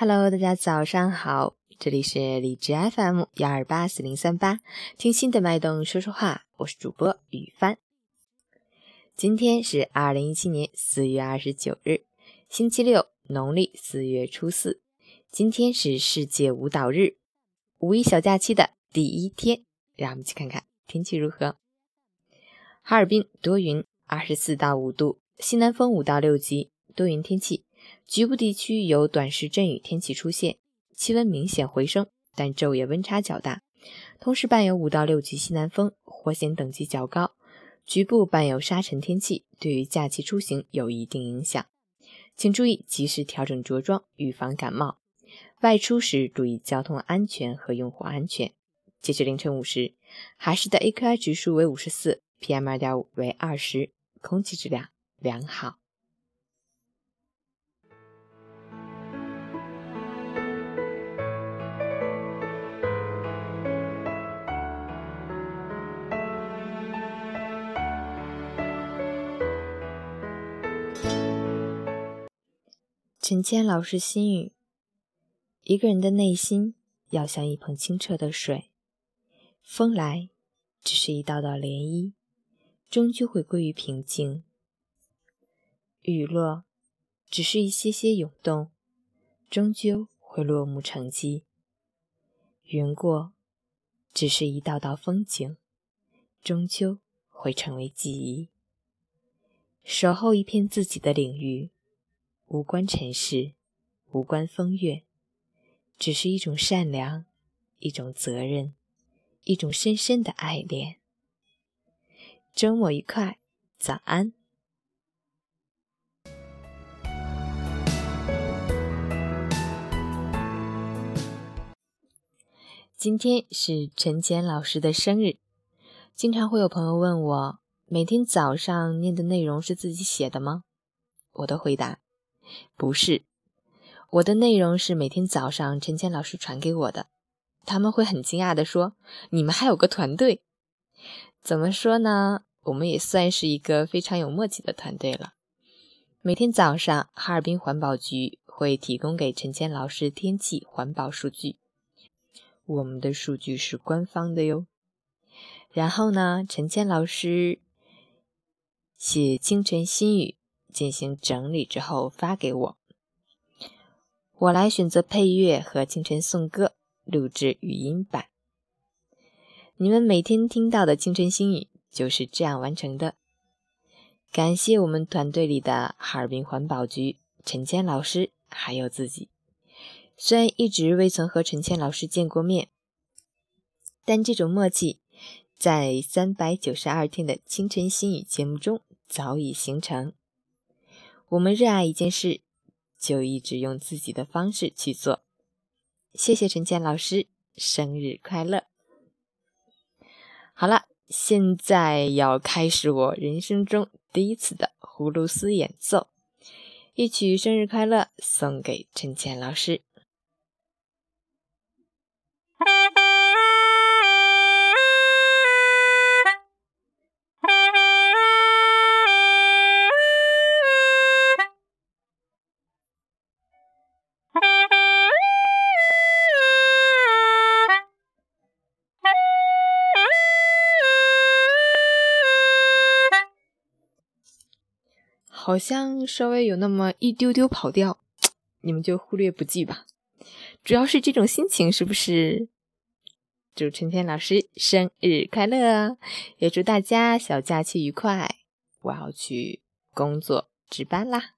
Hello，大家早上好，这里是荔枝 FM 幺二八四零三八，听心的脉动说说话，我是主播雨帆。今天是二零一七年四月二十九日，星期六，农历四月初四。今天是世界舞蹈日，五一小假期的第一天，让我们去看看天气如何。哈尔滨多云，二十四到五度，西南风五到六级，多云天气。局部地区有短时阵雨天气出现，气温明显回升，但昼夜温差较大。同时伴有五到六级西南风，火险等级较高，局部伴有沙尘天气，对于假期出行有一定影响。请注意及时调整着装，预防感冒。外出时注意交通安全和用户安全。截至凌晨五时，哈市的 AQI 指数为五十四，PM 二点五为二十，空气质量良好。陈谦老师心语：一个人的内心要像一盆清澈的水，风来只是一道道涟漪，终究会归于平静；雨落只是一些些涌动，终究会落幕成寂；云过只是一道道风景，终究会成为记忆。守候一片自己的领域。无关尘世，无关风月，只是一种善良，一种责任，一种深深的爱恋。周末愉快，早安。今天是陈坚老师的生日，经常会有朋友问我，每天早上念的内容是自己写的吗？我的回答。不是，我的内容是每天早上陈谦老师传给我的。他们会很惊讶的说：“你们还有个团队？怎么说呢？我们也算是一个非常有默契的团队了。每天早上，哈尔滨环保局会提供给陈谦老师天气环保数据，我们的数据是官方的哟。然后呢，陈谦老师写清晨心语。”进行整理之后发给我，我来选择配乐和清晨颂歌录制语音版。你们每天听到的清晨心语就是这样完成的。感谢我们团队里的哈尔滨环保局陈谦老师还有自己。虽然一直未曾和陈谦老师见过面，但这种默契在三百九十二天的清晨心语节目中早已形成。我们热爱一件事，就一直用自己的方式去做。谢谢陈倩老师，生日快乐！好了，现在要开始我人生中第一次的葫芦丝演奏，一曲生日快乐送给陈倩老师。好像稍微有那么一丢丢跑调，你们就忽略不计吧。主要是这种心情，是不是？祝陈天老师生日快乐，也祝大家小假期愉快。我要去工作值班啦。